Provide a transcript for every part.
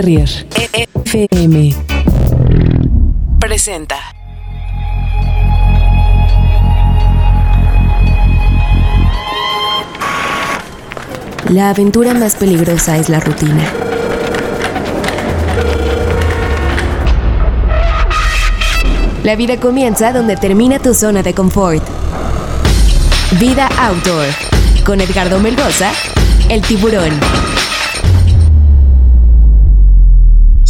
Terrier. FM. Presenta. La aventura más peligrosa es la rutina. La vida comienza donde termina tu zona de confort. Vida Outdoor. Con Edgardo Melgoza, el tiburón.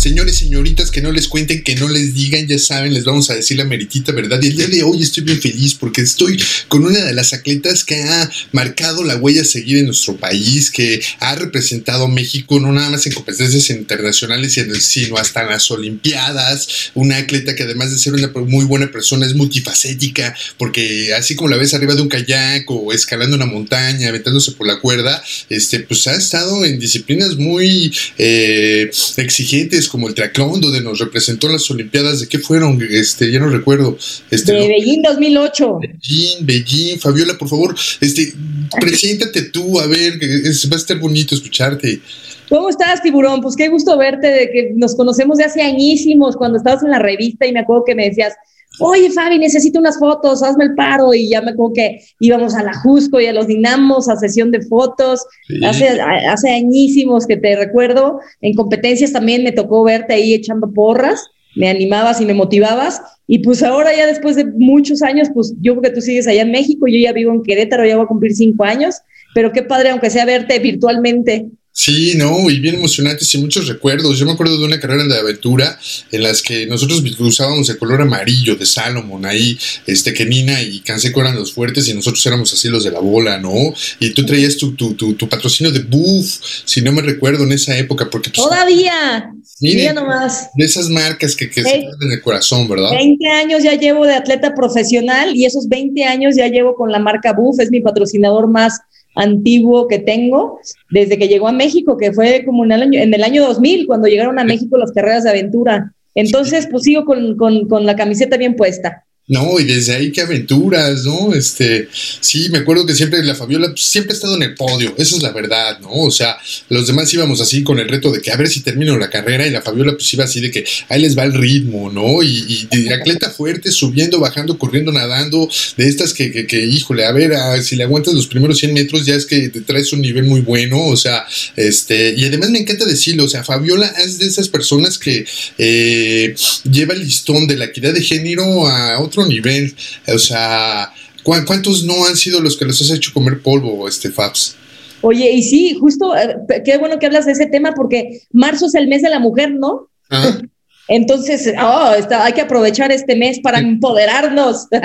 Señores, señoritas, que no les cuenten, que no les digan, ya saben, les vamos a decir la meritita verdad. Y el día de hoy estoy bien feliz porque estoy con una de las atletas que ha marcado la huella a seguir en nuestro país, que ha representado a México no nada más en competencias internacionales, sino hasta las Olimpiadas. Una atleta que además de ser una muy buena persona es multifacética, porque así como la ves arriba de un kayak o escalando una montaña, aventándose por la cuerda, este, pues ha estado en disciplinas muy eh, exigentes como el triatlón, donde nos representó en las Olimpiadas. ¿De qué fueron? Este, ya no recuerdo. Este, de Beijing 2008. Beijing, Beijing. Fabiola, por favor, este, preséntate tú, a ver, va a estar bonito escucharte. ¿Cómo estás, tiburón? Pues qué gusto verte, de que nos conocemos de hace añísimos, cuando estabas en la revista y me acuerdo que me decías, oye Fabi, necesito unas fotos, hazme el paro. Y ya me acuerdo que íbamos a la Jusco y a los Dinamos a sesión de fotos. Hace, hace añísimos que te recuerdo. En competencias también me tocó verte ahí echando porras. Me animabas y me motivabas. Y pues ahora ya después de muchos años, pues yo creo que tú sigues allá en México, yo ya vivo en Querétaro, ya voy a cumplir cinco años. Pero qué padre, aunque sea verte virtualmente. Sí, no, y bien emocionantes y muchos recuerdos. Yo me acuerdo de una carrera de aventura en las que nosotros usábamos el color amarillo de Salomon ahí, este que Nina y Canseco eran los fuertes y nosotros éramos así los de la bola, ¿no? Y tú traías tu, tu, tu, patrocinio de Buff, si no me recuerdo en esa época, porque pues, todavía. Mira nomás. De esas marcas que, que se en el corazón, ¿verdad? 20 años ya llevo de atleta profesional y esos 20 años ya llevo con la marca Buff, es mi patrocinador más antiguo que tengo desde que llegó a México, que fue como en el año, en el año 2000, cuando llegaron a México las carreras de aventura. Entonces, pues sigo con, con, con la camiseta bien puesta. No, y desde ahí qué aventuras, ¿no? Este, sí, me acuerdo que siempre la Fabiola pues, siempre ha estado en el podio, esa es la verdad, ¿no? O sea, los demás íbamos así con el reto de que a ver si termino la carrera y la Fabiola pues iba así de que ahí les va el ritmo, ¿no? Y, y atleta fuerte, subiendo, bajando, corriendo, nadando, de estas que, que, que híjole, a ver, si le aguantas los primeros 100 metros ya es que te traes un nivel muy bueno, o sea, este, y además me encanta decirlo, o sea, Fabiola es de esas personas que eh, lleva el listón de la equidad de género a otro nivel. O sea, ¿cuántos no han sido los que los has hecho comer polvo, este Fabs? Oye, y sí, justo, eh, qué bueno que hablas de ese tema porque marzo es el mes de la mujer, ¿no? Entonces, oh, está, hay que aprovechar este mes para empoderarnos.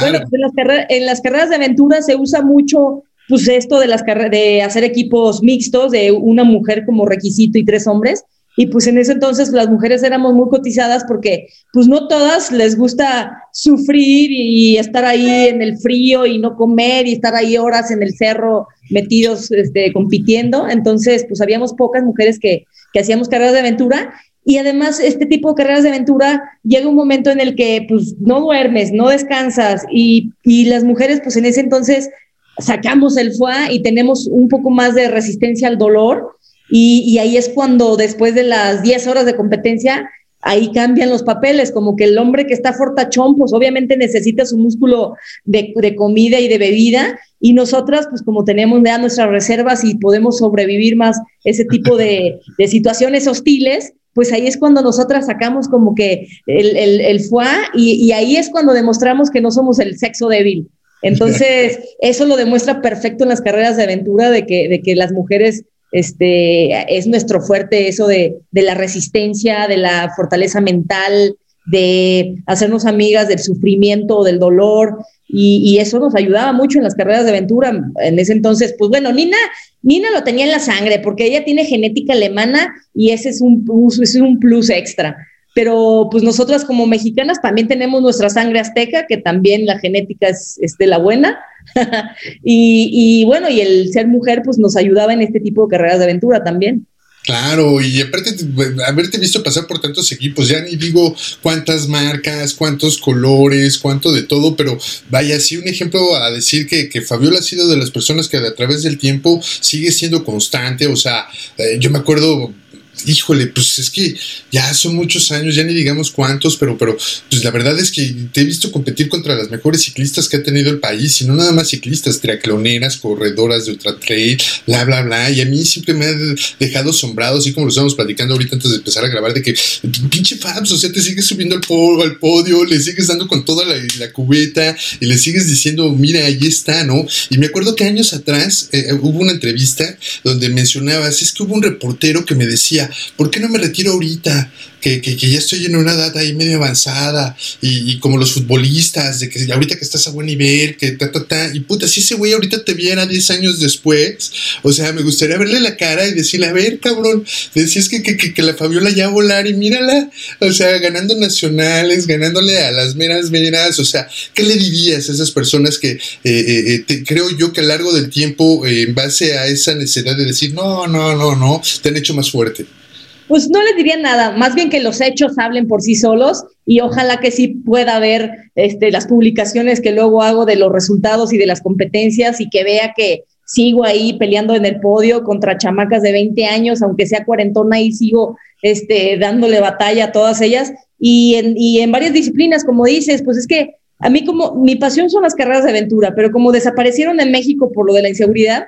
Bueno, en las, en las, carreras de aventura se usa mucho pues esto de las de hacer equipos mixtos de una mujer como requisito y tres hombres y pues en ese entonces las mujeres éramos muy cotizadas porque pues no todas les gusta sufrir y estar ahí en el frío y no comer y estar ahí horas en el cerro metidos este, compitiendo. Entonces pues habíamos pocas mujeres que, que hacíamos carreras de aventura. Y además este tipo de carreras de aventura llega un momento en el que pues no duermes, no descansas. Y, y las mujeres pues en ese entonces sacamos el foie y tenemos un poco más de resistencia al dolor y, ahí es cuando después de las 10 horas de competencia, ahí cambian los papeles, como que el hombre que está fortachón, pues obviamente necesita su músculo de, comida y de bebida, y nosotras, pues como tenemos ya nuestras reservas y podemos sobrevivir más ese tipo de, situaciones hostiles, pues ahí es cuando nosotras sacamos como que el, el, el foie y, y ahí es cuando demostramos que no somos el sexo débil. Entonces, eso lo demuestra perfecto en las carreras de aventura, de que, de que las mujeres este, es nuestro fuerte eso de, la resistencia, de la fortaleza mental, de hacernos amigas del sufrimiento, del dolor, y, eso nos ayudaba mucho en las carreras de aventura. En ese entonces, pues bueno, Nina, Nina lo tenía en la sangre, porque ella tiene genética alemana y ese es un, es un plus extra pero pues nosotras como mexicanas también tenemos nuestra sangre azteca, que también la genética es, de la buena. y, bueno, y el ser mujer pues nos ayudaba en este tipo de carreras de aventura también. Claro, y aparte haberte visto pasar por tantos equipos, ya ni digo cuántas marcas, cuántos colores, cuánto de todo, pero vaya, sí un ejemplo a decir que, que Fabiola ha sido de las personas que a través del tiempo sigue siendo constante, o sea, eh, yo me acuerdo híjole, pues es que ya son muchos años, ya ni digamos cuántos, pero, pero pues la verdad es que te he visto competir contra las mejores ciclistas que ha tenido el país, y no nada más ciclistas, triacloneras, corredoras de ultra trail, bla, bla, bla, y a mí siempre me ha dejado asombrado, así como lo estábamos platicando ahorita antes de empezar a grabar, de que pinche Fabs, o sea, te sigues subiendo al, podio, al podio, le sigues dando con toda la, cubeta y le sigues diciendo, mira, ahí está, ¿no? Y me acuerdo que años atrás eh, hubo una entrevista donde mencionabas, es que hubo un reportero que me decía, ¿por qué no me retiro ahorita? Que, que, ya estoy en una edad ahí medio avanzada y, como los futbolistas, de que ahorita que estás a buen nivel, que ta, ta, ta, y puta, si ese güey ahorita te viera 10 años después, o sea, me gustaría verle la cara y decirle, a ver, cabrón, decías que, que, que la Fabiola ya a volar y mírala, o sea, ganando nacionales, ganándole a las meras meras, o sea, ¿qué le dirías a esas personas que eh, eh, eh, creo yo que a largo del tiempo, en base a esa necesidad de decir, no, no, no, no, te han hecho más fuerte? Pues no les diría nada, más bien que los hechos hablen por sí solos y ojalá que sí pueda ver este, las publicaciones que luego hago de los resultados y de las competencias y que vea que sigo ahí peleando en el podio contra chamacas de 20 años, aunque sea cuarentona, y sigo este, dándole batalla a todas ellas. Y en, y en varias disciplinas, como dices, pues es que a mí como mi pasión son las carreras de aventura, pero como desaparecieron en México por lo de la inseguridad,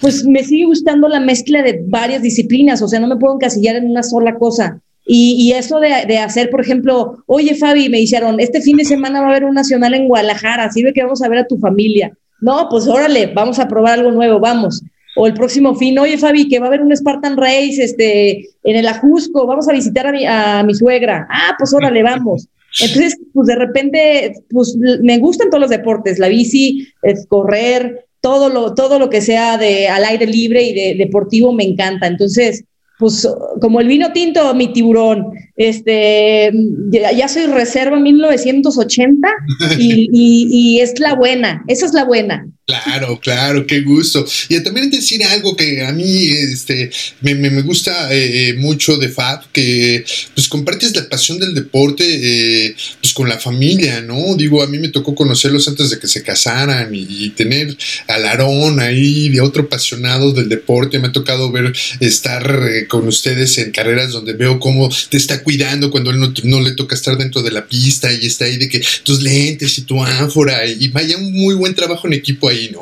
pues me sigue gustando la mezcla de varias disciplinas, o sea, no me puedo encasillar en una sola cosa. Y, eso de, hacer, por ejemplo, oye Fabi, me dijeron, este fin de semana va a haber un nacional en Guadalajara, sirve que vamos a ver a tu familia. No, pues órale, vamos a probar algo nuevo, vamos. O el próximo fin, oye Fabi, que va a haber un Spartan Race este, en el Ajusco, vamos a visitar a mi, a mi suegra. Ah, pues órale, vamos. Entonces, pues de repente, pues me gustan todos los deportes, la bici, es correr, todo lo, todo lo que sea de al aire libre y de deportivo me encanta. Entonces, pues como el vino tinto, mi tiburón, este, ya, soy reserva 1980 y, y, y, es la buena, esa es la buena. Claro, claro, qué gusto. Y también decir algo que a mí este, me, gusta eh, eh, mucho de Fab, que pues compartes la pasión del deporte eh, pues con la familia, ¿no? Digo, a mí me tocó conocerlos antes de que se casaran y, tener al Aarón ahí de otro apasionado del deporte. Me ha tocado ver estar con ustedes en carreras donde veo cómo te está cuidando cuando él no, no, le toca estar dentro de la pista y está ahí de que tus lentes y tu ánfora y vaya un muy buen trabajo en equipo ahí, ¿no?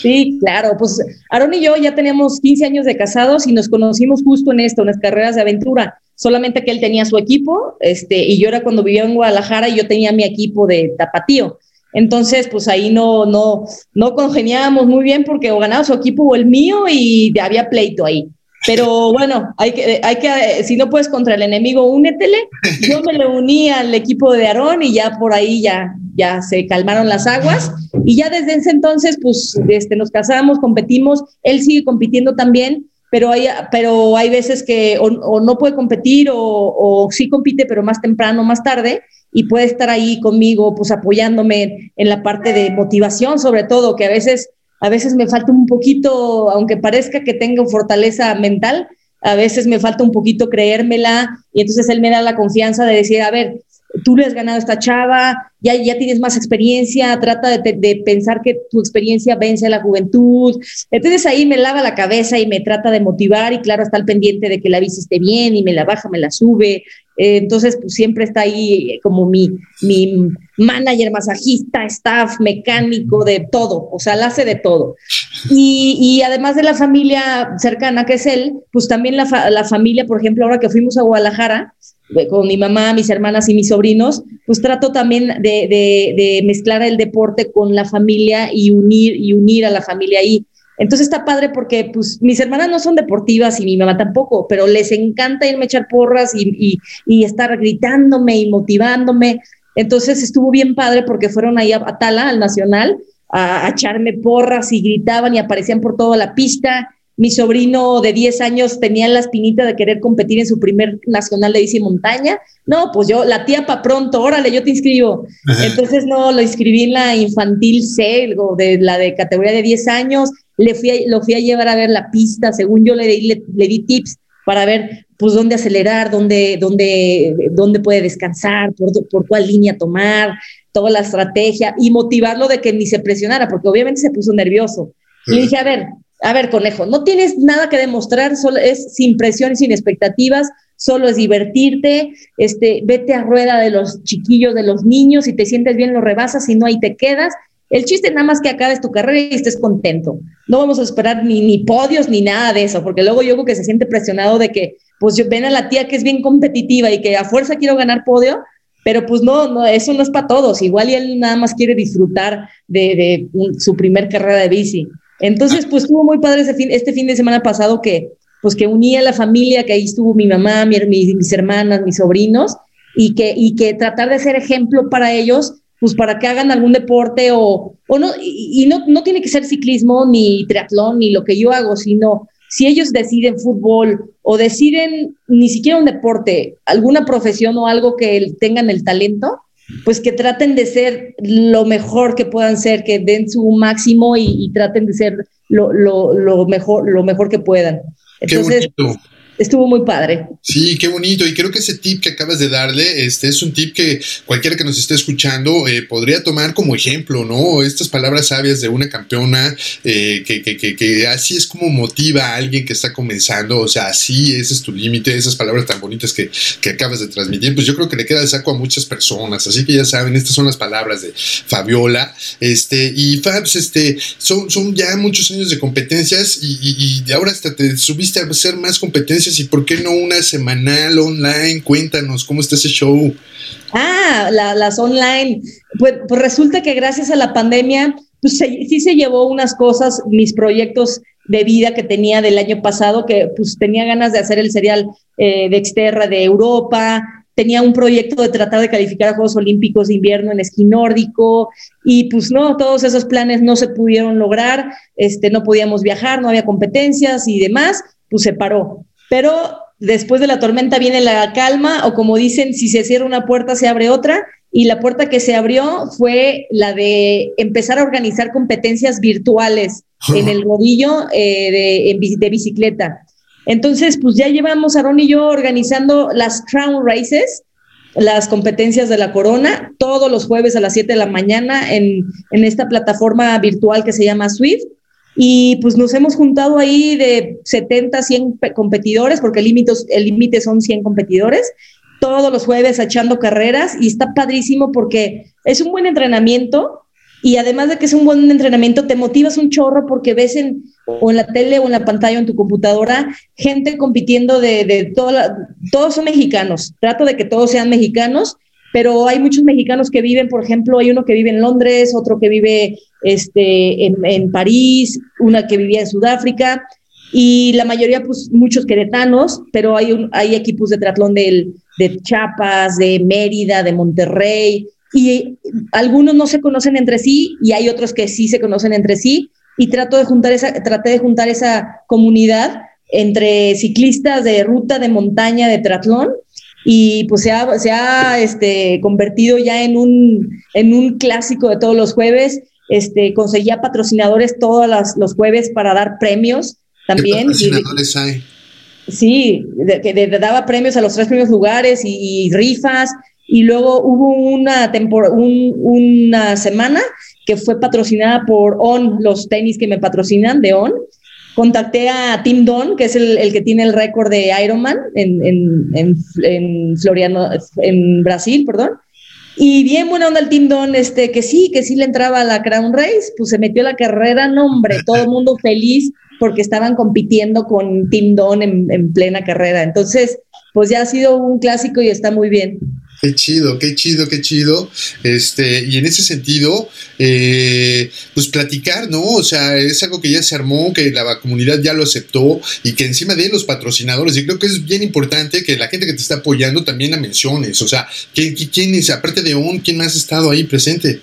Sí, claro, pues Aaron y yo ya teníamos 15 años de casados y nos conocimos justo en esto, en las carreras de aventura, solamente que él tenía su equipo, este, y yo era cuando vivía en Guadalajara y yo tenía mi equipo de tapatío. Entonces, pues ahí no, no, no congeniábamos muy bien porque o ganaba su equipo o el mío y había pleito ahí. Pero bueno, hay que, hay que, si no puedes contra el enemigo, únetele. Yo me le uní al equipo de Aarón y ya por ahí ya, ya se calmaron las aguas. Y ya desde ese entonces, pues este, nos casamos, competimos. Él sigue compitiendo también, pero hay, pero hay veces que o, no puede competir o, o, sí compite, pero más temprano, más tarde. Y puede estar ahí conmigo, pues apoyándome en la parte de motivación, sobre todo, que a veces a veces me falta un poquito, aunque parezca que tengo fortaleza mental, a veces me falta un poquito creérmela y entonces él me da la confianza de decir, a ver, tú le has ganado a esta chava, ya, ya tienes más experiencia, trata de, pensar que tu experiencia vence a la juventud. Entonces ahí me lava la cabeza y me trata de motivar y claro, está al pendiente de que la bici bien y me la baja, me la sube. Eh, entonces, pues siempre está ahí como mi, mi manager, masajista, staff, mecánico, de todo, o sea, la hace de todo. Y, y, además de la familia cercana que es él, pues también la, la familia, por ejemplo, ahora que fuimos a Guadalajara, eh, con mi mamá, mis hermanas y mis sobrinos, pues trato también de, de, de, mezclar el deporte con la familia y unir, y unir a la familia ahí. Entonces está padre porque pues mis hermanas no son deportivas y mi mamá tampoco, pero les encanta irme a echar porras y, y, estar gritándome y motivándome. Entonces estuvo bien padre porque fueron ahí a, Tala, al Nacional, a, a, echarme porras y gritaban y aparecían por toda la pista. Mi sobrino de 10 años tenía la espinita de querer competir en su primer nacional de bici montaña. No, pues yo, la tía para pronto, órale, yo te inscribo. Entonces, no, lo inscribí en la infantil C, de la de categoría de 10 años. Le fui lo fui a llevar a ver la pista, según yo le, le, le di tips para ver pues dónde acelerar, dónde, dónde, dónde puede descansar, por, por cuál línea tomar, toda la estrategia y motivarlo de que ni se presionara, porque obviamente se puso nervioso. Le dije, a ver, a ver, conejo, no tienes nada que demostrar, solo es sin presión y sin expectativas, solo es divertirte, este, vete a rueda de los chiquillos, de los niños, si te sientes bien lo rebasas, si no ahí te quedas. El chiste nada más que acabes tu carrera y estés contento. No vamos a esperar ni, ni podios ni nada de eso, porque luego yo creo que se siente presionado de que, pues yo ven a la tía que es bien competitiva y que a fuerza quiero ganar podio, pero pues no, no eso no es para todos. Igual y él nada más quiere disfrutar de, su primer carrera de bici. Entonces, pues estuvo muy padre ese fin, este fin de semana pasado que, pues que unía a la familia, que ahí estuvo mi mamá, mi, mis hermanas, mis sobrinos, y que, y que tratar de ser ejemplo para ellos, pues para que hagan algún deporte o, o no, y, no, no tiene que ser ciclismo ni triatlón ni lo que yo hago, sino si ellos deciden fútbol o deciden ni siquiera un deporte, alguna profesión o algo que tengan el talento, pues que traten de ser lo mejor que puedan ser, que den su máximo y, traten de ser lo, lo, mejor, lo mejor que puedan. Entonces, estuvo muy padre. Sí, qué bonito. Y creo que ese tip que acabas de darle, este es un tip que cualquiera que nos esté escuchando eh, podría tomar como ejemplo, ¿no? Estas palabras sabias de una campeona, eh, que, que, que, que, así es como motiva a alguien que está comenzando. O sea, así ese es tu límite, esas palabras tan bonitas que, acabas de transmitir, pues yo creo que le queda de saco a muchas personas. Así que ya saben, estas son las palabras de Fabiola. Este, y Fabs, este, son, son ya muchos años de competencias y, y ahora hasta te subiste a hacer más competencias y por qué no una semanal online. Cuéntanos, ¿cómo está ese show? Ah, las online. Pues, pues, resulta que gracias a la pandemia, pues sí se llevó unas cosas, mis proyectos de vida que tenía del año pasado, que pues tenía ganas de hacer el serial eh, de Exterra de Europa, tenía un proyecto de tratar de calificar a Juegos Olímpicos de invierno en esquí nórdico y pues no, todos esos planes no se pudieron lograr, este, no podíamos viajar, no había competencias y demás, pues se paró. Pero después de la tormenta viene la calma, o como dicen, si se cierra una puerta, se abre otra. Y la puerta que se abrió fue la de empezar a organizar competencias virtuales en el rodillo eh, de, bicicleta. Entonces, pues ya llevamos Aaron y yo organizando las Crown Races, las competencias de la corona, todos los jueves a las 7 de la mañana en, en esta plataforma virtual que se llama Swift y pues nos hemos juntado ahí de 70, 100 competidores, porque el límite el son 100 competidores, todos los jueves echando carreras y está padrísimo porque es un buen entrenamiento y además de que es un buen entrenamiento, te motivas un chorro porque ves en, o en la tele o en la pantalla o en tu computadora gente compitiendo de, de toda todos son mexicanos. Trato de que todos sean mexicanos pero hay muchos mexicanos que viven, por ejemplo, hay uno que vive en Londres, otro que vive este, en, París, una que vivía en Sudáfrica, y la mayoría, pues muchos queretanos, pero hay, hay equipos de triatlón de, de Chiapas, de Mérida, de Monterrey, y algunos no se conocen entre sí y hay otros que sí se conocen entre sí, y trato de juntar esa, traté de juntar esa comunidad entre ciclistas de ruta, de montaña, de triatlón, y pues se ha, se ha este, convertido ya en un, en un clásico de todos los jueves. Este, conseguía patrocinadores todos los jueves para dar premios también. ¿Qué patrocinadores hay? Sí, que daba premios a los tres primeros lugares y, rifas. Y luego hubo una, un, una semana que fue patrocinada por ON, los tenis que me patrocinan de ON contacté a Tim Don, que es el, que tiene el récord de Ironman en, en, en, Floriano, en Brasil, perdón. Y bien buena onda el Tim Don, este, que sí, que sí le entraba a la Crown Race, pues se metió a la carrera, no hombre, todo el mundo feliz porque estaban compitiendo con Tim Don en, en plena carrera. Entonces, pues ya ha sido un clásico y está muy bien. Qué chido, qué chido, qué chido. Este, y en ese sentido, eh, pues platicar, ¿no? O sea, es algo que ya se armó, que la comunidad ya lo aceptó y que encima de los patrocinadores, y creo que es bien importante que la gente que te está apoyando también la menciones. O sea, ¿quién, quién es, aparte de un, quién más ha estado ahí presente?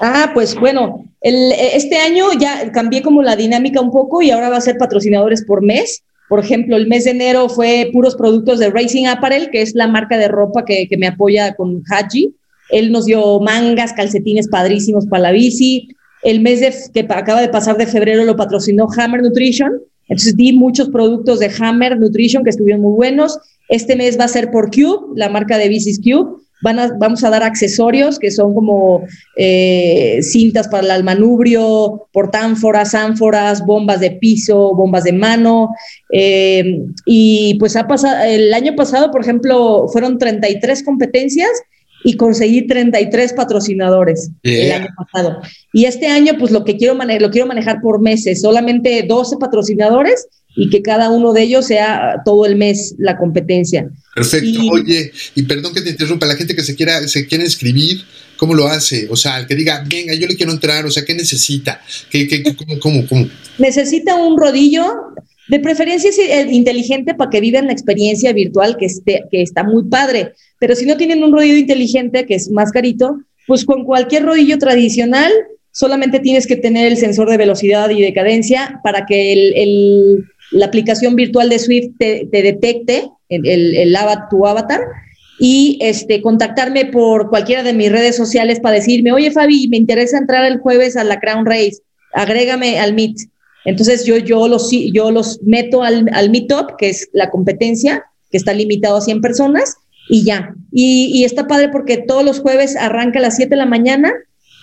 Ah, pues bueno, el, este año ya cambié como la dinámica un poco y ahora va a ser patrocinadores por mes. Por ejemplo, el mes de enero fue puros productos de Racing Apparel, que es la marca de ropa que, me apoya con Haji. Él nos dio mangas, calcetines padrísimos para la bici. El mes de, que acaba de pasar de febrero lo patrocinó Hammer Nutrition. Entonces di muchos productos de Hammer Nutrition que estuvieron muy buenos. Este mes va a ser por Cube, la marca de bicis Cube. Van a, vamos a dar accesorios que son como eh, cintas para el manubrio, portánforas, ánforas, bombas de piso, bombas de mano. Eh, y pues ha pasado, el año pasado, por ejemplo, fueron 33 competencias y conseguí 33 patrocinadores el año pasado. Y este año, pues lo que quiero manejar, lo quiero manejar por meses, solamente 12 patrocinadores y que cada uno de ellos sea todo el mes la competencia. Perfecto. Oye, y perdón que te interrumpa, la gente que se quiera, se quiere inscribir, ¿cómo lo hace? O sea, el que diga, venga, yo le quiero entrar, o sea, ¿qué necesita? ¿Qué, qué, cómo, cómo, cómo? Necesita un rodillo, de preferencia es inteligente para que vivan la experiencia virtual que, esté, que está muy padre. Pero si no tienen un rodillo inteligente, que es más carito, pues con cualquier rodillo tradicional solamente tienes que tener el sensor de velocidad y de cadencia para que el, la aplicación virtual de Swift te, detecte el, tu avatar y este, contactarme por cualquiera de mis redes sociales para decirme, oye Fabi, me interesa entrar el jueves a la Crown Race, agrégame al Meet. Entonces yo, yo, los, yo los meto al, al Meetup, que es la competencia, que está limitado a 100 personas, y ya. Y, está padre porque todos los jueves arranca a las 7 de la mañana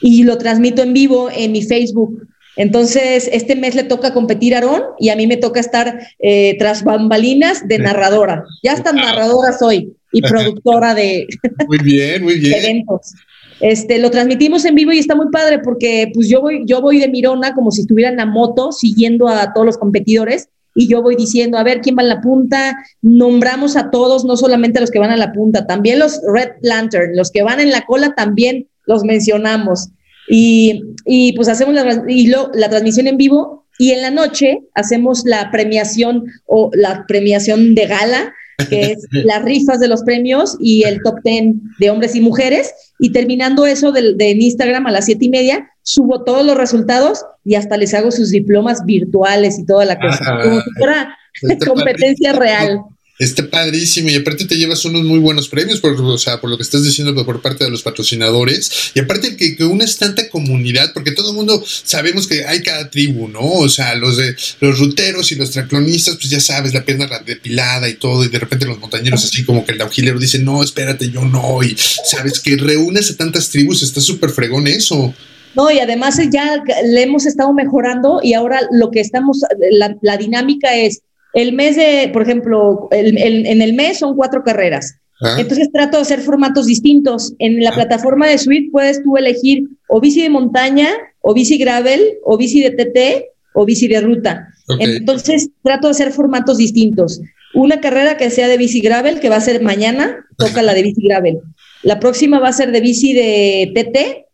y lo transmito en vivo en mi Facebook. Entonces, este mes le toca competir a Aarón y a mí me toca estar eh, tras bambalinas de narradora. Ya hasta narradora soy y productora de, muy bien, muy bien. eventos. Este, lo transmitimos en vivo y está muy padre porque pues yo voy, yo voy de mirona como si estuviera en la moto siguiendo a todos los competidores y yo voy diciendo, a ver, ¿quién va en la punta? Nombramos a todos, no solamente a los que van a la punta, también los Red Lantern, los que van en la cola también los mencionamos. Y, y pues hacemos la, y lo, la transmisión en vivo y en la noche hacemos la premiación o la premiación de gala, que es las rifas de los premios y el top ten de hombres y mujeres. Y terminando eso de, de Instagram a las siete y media, subo todos los resultados y hasta les hago sus diplomas virtuales y toda la cosa, ah, como si fuera competencia real. Está padrísimo y aparte te llevas unos muy buenos premios por, o sea, por lo que estás diciendo por parte de los patrocinadores y aparte que, que unes tanta comunidad porque todo el mundo sabemos que hay cada tribu, ¿no? O sea, los de los ruteros y los traclonistas, pues ya sabes, la pierna depilada y todo y de repente los montañeros así como que el augilero dice, no, espérate, yo no y sabes que reúnes a tantas tribus, está súper fregón eso. No, y además ya le hemos estado mejorando y ahora lo que estamos, la, dinámica es el mes de, por ejemplo, en el mes son cuatro carreras. Ah. Entonces trato de hacer formatos distintos. En la ah. plataforma de Suite puedes tú elegir o bici de montaña, o bici gravel, o bici de TT, o bici de ruta. Entonces trato de hacer formatos distintos. Una carrera que sea de bici gravel, que va a ser mañana, toca la de bici gravel. La próxima va a ser de bici de TT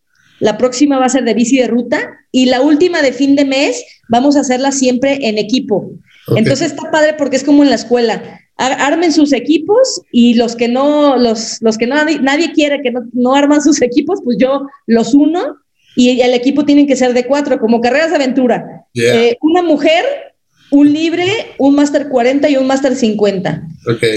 la próxima va a ser de bici de ruta y la última de fin de mes vamos a hacerla siempre en equipo. Entonces está padre porque es como en la escuela. Armen sus equipos y los que no, los, los que no, nadie quiere que no, arman sus equipos, pues yo los uno y el equipo tiene que ser de cuatro, como carreras de aventura. Eh, una mujer, un libre, un máster 40 y un máster 50.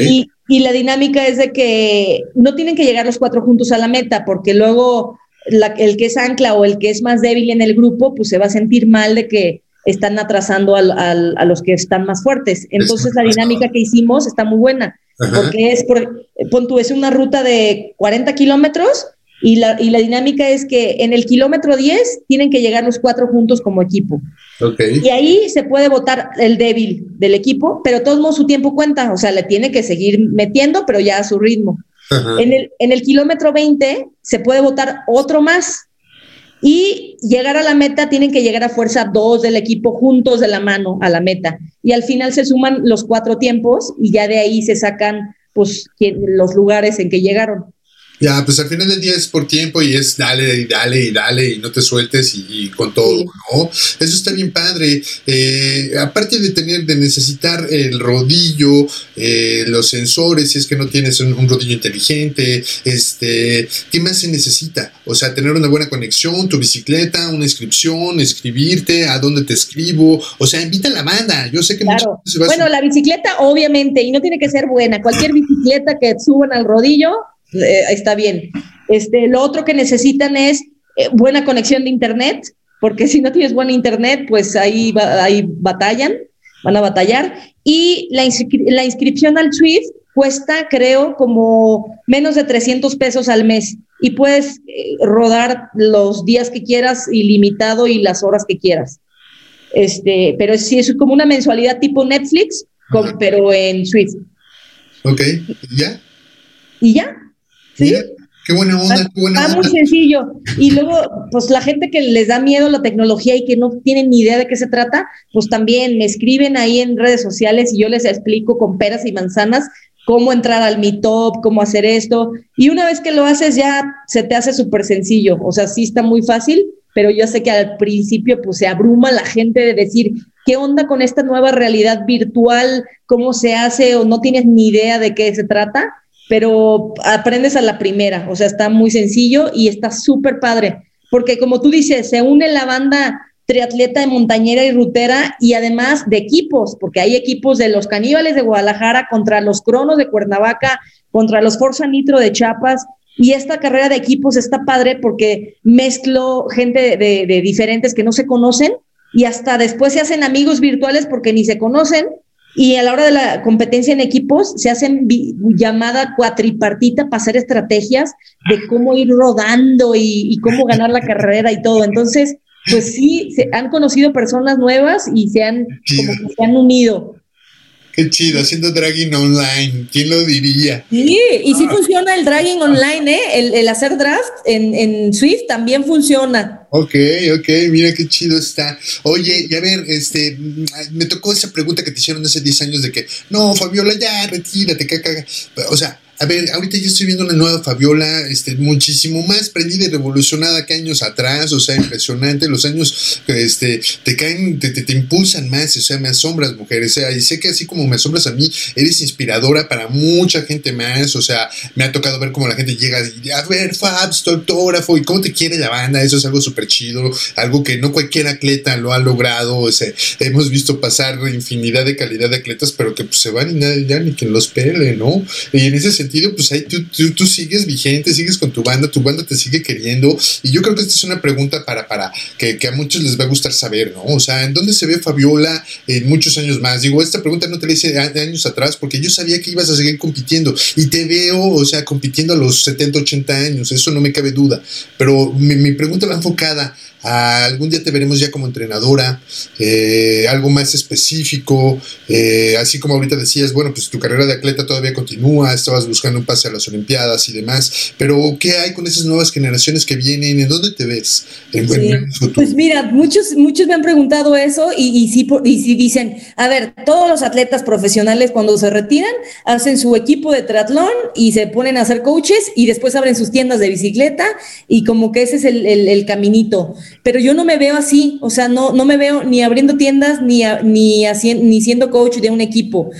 Y, y la dinámica es de que no tienen que llegar los cuatro juntos a la meta, porque luego el que es ancla o el que es más débil en el grupo, pues se va a sentir mal de que están atrasando a los que están más fuertes. Entonces la dinámica que hicimos está muy buena, porque es, por, pon es una ruta de 40 kilómetros y la, y la dinámica es que en el kilómetro 10 tienen que llegar los cuatro juntos como equipo. Y ahí se puede votar el débil del equipo, pero todos modos su tiempo cuenta, o sea, le tiene que seguir metiendo, pero ya a su ritmo. En el, en el kilómetro 20 se puede votar otro más. Y llegar a la meta tienen que llegar a fuerza dos del equipo juntos de la mano a la meta. Y al final se suman los cuatro tiempos y ya de ahí se sacan pues, los lugares en que llegaron. Ya, pues al final del día es por tiempo y es dale y dale y dale y no te sueltes y, con todo, ¿no? Eso está bien padre. Eh, aparte de tener, de necesitar el rodillo, eh, los sensores, si es que no tienes un, rodillo inteligente, este, ¿qué más se necesita? O sea, tener una buena conexión, tu bicicleta, una inscripción, escribirte, a dónde te escribo, o sea, invita a la banda. Yo sé que claro. Bueno, la bicicleta, obviamente, y no tiene que ser buena. Cualquier bicicleta que suban al rodillo eh, está bien. Este, lo otro que necesitan es eh, buena conexión de internet, porque si no tienes buena internet, pues ahí, ahí batallan, van a batallar. Y la, inscripción al Swift cuesta, creo, como menos de 300 pesos al mes y puedes eh, rodar los días que quieras ilimitado y las horas que quieras. Este, pero sí, es como una mensualidad tipo Netflix, pero en Swift. Ok, ¿ya? ¿Y ya? ¿Sí? Qué buena onda, qué buena Está muy sencillo. Y luego, pues la gente que les da miedo la tecnología y que no tienen ni idea de qué se trata, pues también me escriben ahí en redes sociales y yo les explico con peras y manzanas cómo entrar al Meetup, cómo hacer esto. Y una vez que lo haces ya se te hace súper sencillo. O sea, sí está muy fácil, pero yo sé que al principio pues se abruma la gente de decir, ¿qué onda con esta nueva realidad virtual? ¿Cómo se hace? O no tienes ni idea de qué se trata pero aprendes a la primera, o sea, está muy sencillo y está súper padre, porque como tú dices, se une la banda triatleta de montañera y rutera y además de equipos, porque hay equipos de los caníbales de Guadalajara contra los cronos de Cuernavaca, contra los Forza Nitro de Chiapas, y esta carrera de equipos está padre porque mezclo gente de, de diferentes que no se conocen y hasta después se hacen amigos virtuales porque ni se conocen y a la hora de la competencia en equipos, se hacen llamada cuatripartita para hacer estrategias de cómo ir rodando y, cómo ganar la carrera y todo. Entonces, pues sí, se han conocido personas nuevas y se han, como que se han unido. Qué chido, haciendo dragging online. ¿Quién lo diría? Sí, y sí funciona el dragging online, ¿eh? El, hacer draft en, en, Swift también funciona. Ok, ok, mira qué chido está. Oye, y a ver, este, me tocó esa pregunta que te hicieron hace 10 años de que, no, Fabiola, ya, retírate, caca. O sea, a ver, ahorita yo estoy viendo una nueva Fabiola, este, muchísimo más prendida y revolucionada que años atrás, o sea, impresionante, los años este, te caen, te, te, impulsan más, o sea, me asombras, mujeres, o sea, y sé que así como me asombras a mí, eres inspiradora para mucha gente más, o sea, me ha tocado ver cómo la gente llega y, a ver, Fabs, tu autógrafo, y cómo te quiere la banda, eso es algo súper chido, algo que no cualquier atleta lo ha logrado, o sea, hemos visto pasar infinidad de calidad de atletas, pero que pues, se van y nadie ya ni quien los pele, ¿no? Y en ese sentido, pues ahí tú, tú, sigues vigente, sigues con tu banda, tu banda te sigue queriendo. Y yo creo que esta es una pregunta para, para que, a muchos les va a gustar saber, ¿no? O sea, ¿en dónde se ve Fabiola en muchos años más? Digo, esta pregunta no te la hice años atrás porque yo sabía que ibas a seguir compitiendo y te veo, o sea, compitiendo a los 70, 80 años, eso no me cabe duda. Pero mi, mi pregunta va enfocada algún día te veremos ya como entrenadora, eh, algo más específico, eh, así como ahorita decías, bueno, pues tu carrera de atleta todavía continúa, estabas buscando un pase a las Olimpiadas y demás, pero ¿qué hay con esas nuevas generaciones que vienen? ¿En dónde te ves? pues mira, muchos, muchos me han preguntado eso y, y, sí, y sí dicen, a ver, todos los atletas profesionales cuando se retiran hacen su equipo de triatlón y se ponen a hacer coaches y después abren sus tiendas de bicicleta y como que ese es el, el caminito pero yo no me veo así, o sea, no, no me veo ni abriendo tiendas ni, ni, ni siendo coach de un equipo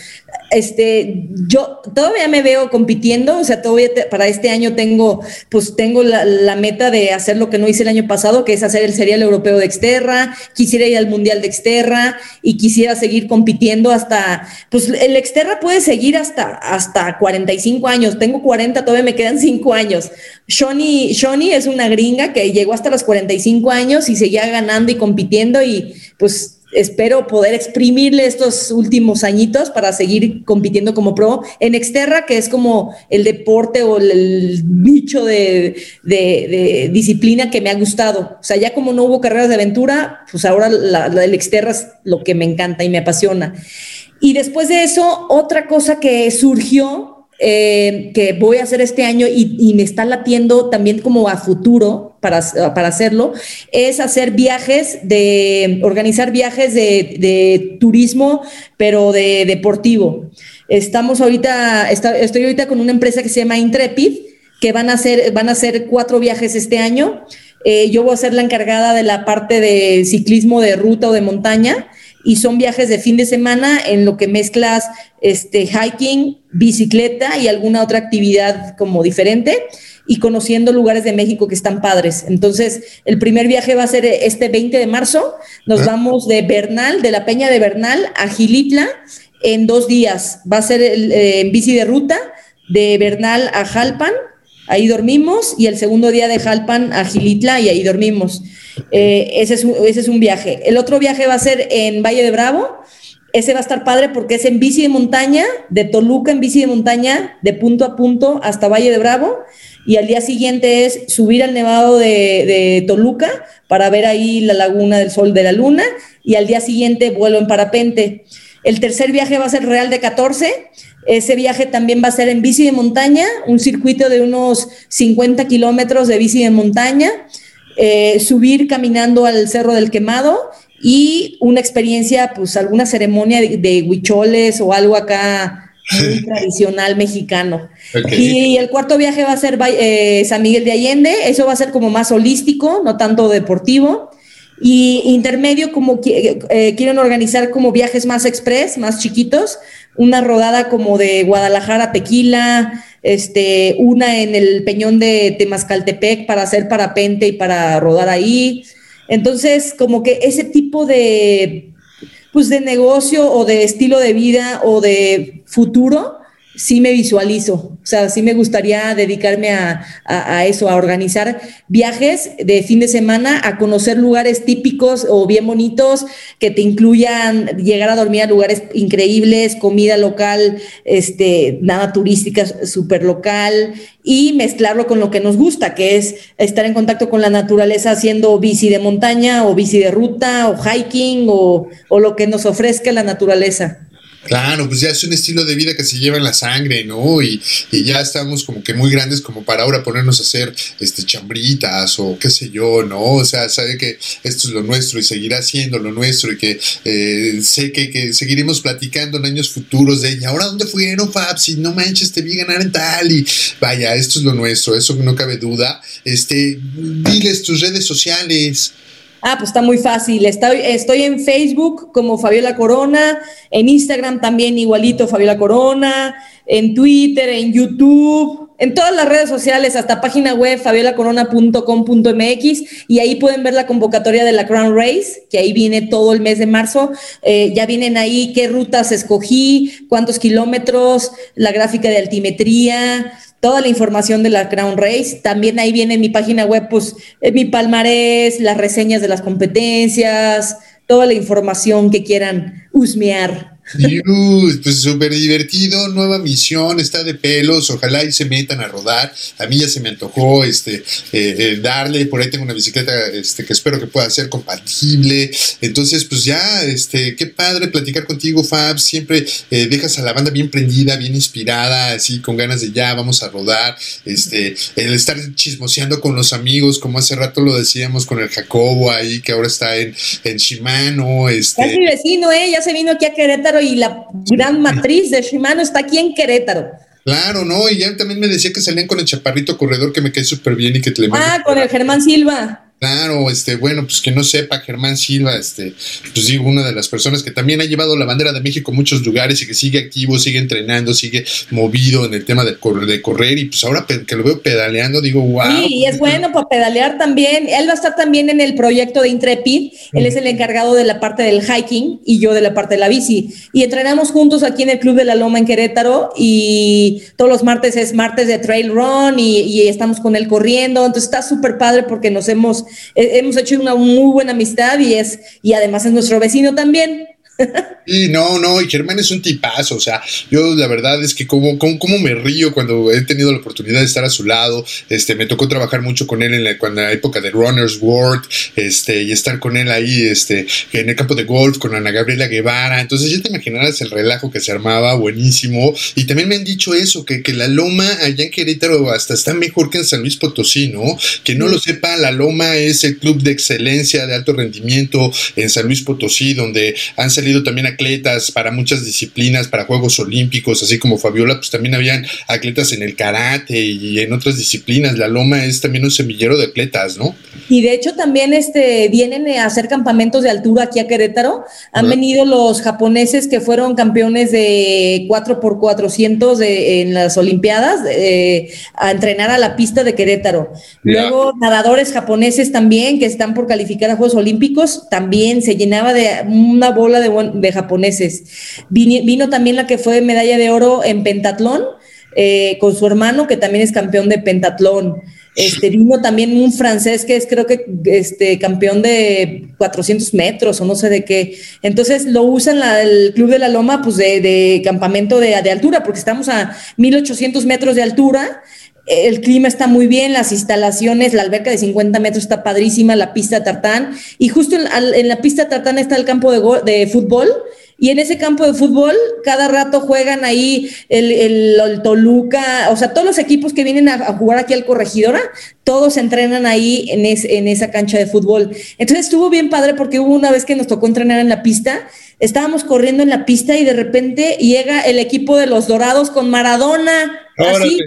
este, yo todavía me veo compitiendo, o sea, todavía para este año tengo, pues tengo la, meta de hacer lo que no hice el año pasado, que es hacer el serial europeo de Exterra, quisiera ir al mundial de Exterra y quisiera seguir compitiendo hasta, pues el Exterra puede seguir hasta, hasta 45 años, tengo 40, todavía me quedan 5 años. Shoni, Shoni es una gringa que llegó hasta los 45 años y seguía ganando y compitiendo y pues espero poder exprimirle estos últimos añitos para seguir compitiendo como pro en Exterra, que es como el deporte o el, bicho de, disciplina que me ha gustado. O sea, ya como no hubo carreras de aventura, pues ahora la, del Exterra es lo que me encanta y me apasiona. Y después de eso, otra cosa que surgió eh, que voy a hacer este año y, me está latiendo también como a futuro para, para hacerlo, es hacer viajes de, organizar viajes de, turismo, pero de deportivo. Estamos ahorita, estoy ahorita con una empresa que se llama Intrepid, que van a hacer, van a hacer cuatro viajes este año. Eh, yo voy a ser la encargada de la parte de ciclismo de ruta o de montaña y son viajes de fin de semana en lo que mezclas este hiking, bicicleta y alguna otra actividad como diferente y conociendo lugares de México que están padres. Entonces, el primer viaje va a ser este 20 de marzo. Nos vamos de Bernal, de la Peña de Bernal a Gilitla en dos días. Va a ser eh, en bici de ruta de Bernal a Jalpan. Ahí dormimos y el segundo día de Jalpan a Gilitla y ahí dormimos. Eh, ese, es un, ese es un viaje. El otro viaje va a ser en Valle de Bravo, ese va a estar padre porque es en bici de montaña, de Toluca en bici de montaña, de punto a punto hasta Valle de Bravo. Y al día siguiente es subir al nevado de, Toluca para ver ahí la laguna del sol de la luna. Y al día siguiente vuelo en parapente. El tercer viaje va a ser Real de 14. Ese viaje también va a ser en bici de montaña, un circuito de unos 50 kilómetros de bici de montaña. Eh, subir caminando al Cerro del Quemado y una experiencia, pues alguna ceremonia de, huicholes o algo acá muy tradicional mexicano. Y el cuarto viaje va a ser eh, San Miguel de Allende, eso va a ser como más holístico, no tanto deportivo. Y intermedio, como eh, quieren organizar como viajes más express, más chiquitos, una rodada como de Guadalajara a Tequila, este, una en el Peñón de Temascaltepec para hacer parapente y para rodar ahí. Entonces, como que ese tipo de, pues de negocio o de estilo de vida o de futuro, sí me visualizo, o sea, sí me gustaría dedicarme a, eso, a organizar viajes de fin de semana, a conocer lugares típicos o bien bonitos que te incluyan llegar a dormir a lugares increíbles, comida local, este, nada turística, súper local, y mezclarlo con lo que nos gusta, que es estar en contacto con la naturaleza haciendo bici de montaña o bici de ruta o hiking o, o lo que nos ofrezca la naturaleza. Claro, pues ya es un estilo de vida que se lleva en la sangre, ¿no? Y, ya estamos como que muy grandes como para ahora ponernos a hacer este chambritas o qué sé yo, ¿no? O sea, sabe que esto es lo nuestro y seguirá siendo lo nuestro y que eh, sé que, seguiremos platicando en años futuros de, ¿y ahora dónde fueron, Fab? Si no manches, te vi ganar en tal y vaya, esto es lo nuestro, eso no cabe duda. Este, diles tus redes sociales. Ah, pues está muy fácil. Estoy, en Facebook como Fabiola Corona, en Instagram también igualito Fabiola Corona, en Twitter, en YouTube, en todas las redes sociales, hasta página web fabiolacorona.com.mx y ahí pueden ver la convocatoria de la Crown Race, que ahí viene todo el mes de marzo. Eh, ya vienen ahí qué rutas escogí, cuántos kilómetros, la gráfica de altimetría, toda la información de la Crown Race. También ahí viene en mi página web, pues, eh, mi palmarés, las reseñas de las competencias, toda la información que quieran husmear pues súper divertido, nueva misión, está de pelos, ojalá y se metan a rodar. A mí ya se me antojó este, eh, eh, darle, por ahí tengo una bicicleta este, que espero que pueda ser compatible. Entonces, pues ya, este, qué padre platicar contigo, Fab. Siempre eh, dejas a la banda bien prendida, bien inspirada, así con ganas de ya, vamos a rodar. Este, el estar chismoseando con los amigos, como hace rato lo decíamos con el Jacobo ahí, que ahora está en, en Shimano. Este. Es mi vecino, ¿eh? Ya se vino aquí a Querétaro y la gran matriz de Shimano está aquí en Querétaro. Claro, no, y ya también me decía que salían con el chaparrito corredor que me cae súper bien y que te le Ah, con el Germán Silva. Claro, este, bueno, pues que no sepa, Germán Silva, este, pues digo, una de las personas que también ha llevado la bandera de México a muchos lugares y que sigue activo, sigue entrenando, sigue movido en el tema de, correr, de correr y pues ahora que lo veo pedaleando, digo, wow. Sí, y es bueno para pedalear también. Él va a estar también en el proyecto de Intrepid, él es el encargado de la parte del hiking y yo de la parte de la bici. Y entrenamos juntos aquí en el Club de la Loma en Querétaro y todos los martes es martes de trail run y, y estamos con él corriendo, entonces está súper padre porque nos hemos hemos hecho una muy buena amistad y es, y además es nuestro vecino también. Y no, no, y Germán es un tipazo, o sea, yo la verdad es que como, como, me río cuando he tenido la oportunidad de estar a su lado, este, me tocó trabajar mucho con él en la, la época de Runners World, este, y estar con él ahí, este, en el campo de golf con Ana Gabriela Guevara, entonces ya te imaginarás el relajo que se armaba, buenísimo, y también me han dicho eso, que, que la loma allá en Querétaro hasta está mejor que en San Luis Potosí, ¿no? Que no lo sepa, la loma es el club de excelencia de alto rendimiento en San Luis Potosí, donde han salido también atletas para muchas disciplinas, para Juegos Olímpicos, así como Fabiola, pues también habían atletas en el karate y en otras disciplinas. La Loma es también un semillero de atletas, ¿no? Y de hecho también este, vienen a hacer campamentos de altura aquí a Querétaro. Han venido los japoneses que fueron campeones de 4x400 de, en las Olimpiadas eh, a entrenar a la pista de Querétaro. Luego nadadores japoneses también que están por calificar a Juegos Olímpicos, también se llenaba de una bola de de japoneses. Vino, también la que fue medalla de oro en pentatlón, eh, con su hermano, que también es campeón de pentatlón. Este, vino también un francés que es creo que este, campeón de 400 metros o no sé de qué. Entonces lo usan el Club de la Loma pues de, campamento de, de, altura porque estamos a 1800 metros de altura. El clima está muy bien, las instalaciones, la alberca de 50 metros está padrísima, la pista tartán. Y justo en, la pista tartán está el campo de, fútbol y en ese campo de fútbol, cada rato juegan ahí el, el, Toluca, o sea, todos los equipos que vienen a, jugar aquí al Corregidora, todos entrenan ahí en, en esa cancha de fútbol. Entonces estuvo bien padre porque hubo una vez que nos tocó entrenar en la pista, estábamos corriendo en la pista y de repente llega el equipo de los Dorados con Maradona, así.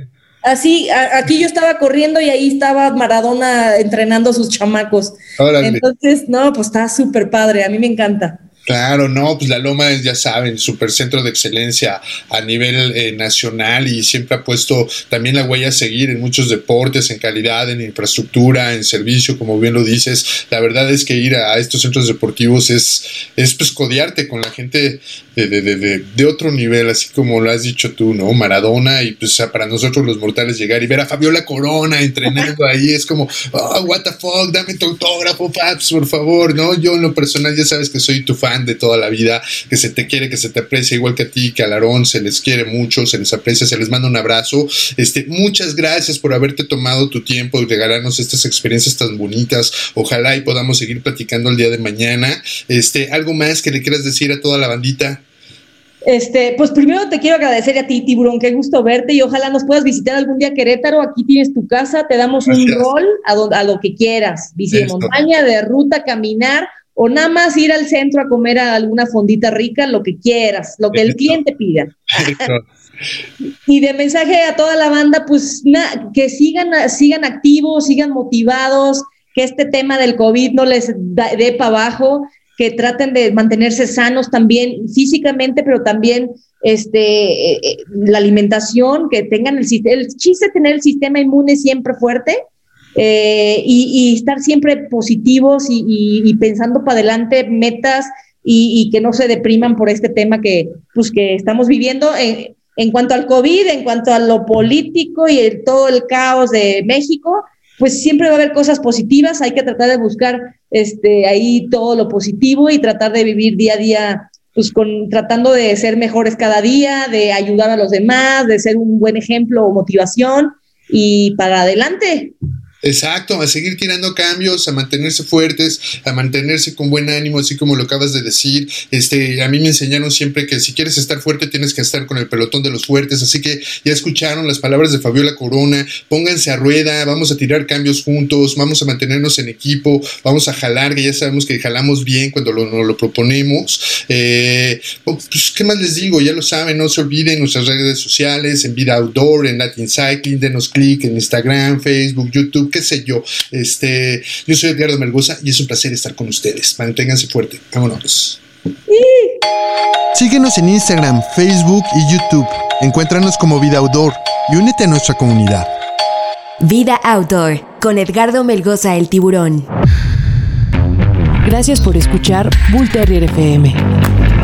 Así, aquí yo estaba corriendo y ahí estaba Maradona entrenando a sus chamacos. Entonces, no, pues está súper padre, a mí me encanta. Claro, no, pues la Loma es, ya saben, supercentro de excelencia a nivel eh, nacional y siempre ha puesto también la huella a seguir en muchos deportes, en calidad, en infraestructura, en servicio, como bien lo dices. La verdad es que ir a, estos centros deportivos es, es pues codearte con la gente de, de, de, de, otro nivel, así como lo has dicho tú, ¿no? Maradona y pues para nosotros los mortales llegar y ver a Fabiola Corona entrenando ahí es como, oh, what the fuck, dame tu autógrafo, Paps, por favor, ¿no? Yo en lo personal ya sabes que soy tu fan de toda la vida, que se te quiere, que se te aprecia igual que a ti, que a Larón, se les quiere mucho, se les aprecia, se les manda un abrazo. Este, muchas gracias por haberte tomado tu tiempo y regalarnos estas experiencias tan bonitas. Ojalá y podamos seguir platicando el día de mañana. Este, algo más que le quieras decir a toda la bandita. Este, pues primero te quiero agradecer a ti, Tiburón, qué gusto verte y ojalá nos puedas visitar algún día Querétaro. Aquí tienes tu casa, te damos un rol a, a, lo que quieras. Bici de montaña, de ruta, caminar o nada más ir al centro a comer a alguna fondita rica, lo que quieras, lo que el cliente pida. y de mensaje a toda la banda, pues que sigan, sigan activos, sigan motivados, que este tema del COVID no les dé para abajo, que traten de mantenerse sanos también físicamente, pero también este, eh, eh, la alimentación, que tengan el, el chiste de tener el sistema inmune siempre fuerte eh, y, estar siempre positivos y, pensando para adelante metas y, que no se depriman por este tema que, pues, que estamos viviendo en, en cuanto al COVID, en cuanto a lo político y todo el caos de México, pues siempre va a haber cosas positivas, hay que tratar de buscar este, ahí todo lo positivo y tratar de vivir día a día, pues con, tratando de ser mejores cada día, de ayudar a los demás, de ser un buen ejemplo o motivación y para adelante. Exacto, a seguir tirando cambios, a mantenerse fuertes, a mantenerse con buen ánimo, así como lo acabas de decir. Este, a mí me enseñaron siempre que si quieres estar fuerte tienes que estar con el pelotón de los fuertes, así que ya escucharon las palabras de Fabiola Corona, pónganse a rueda, vamos a tirar cambios juntos, vamos a mantenernos en equipo, vamos a jalar, que ya sabemos que jalamos bien cuando lo, nos lo proponemos. Eh, pues, ¿qué más les digo? Ya lo saben, no se olviden nuestras redes sociales, en Vida Outdoor, en Latin Cycling, denos clic en Instagram, Facebook, YouTube qué sé yo. Este, yo soy Edgardo Melgoza y es un placer estar con ustedes. Manténganse fuerte. Vámonos. Síguenos en Instagram, Facebook y YouTube. Encuéntranos como Vida Outdoor y únete a nuestra comunidad. Vida Outdoor con Edgardo Melgoza el tiburón. Gracias por escuchar Bull Terrier FM.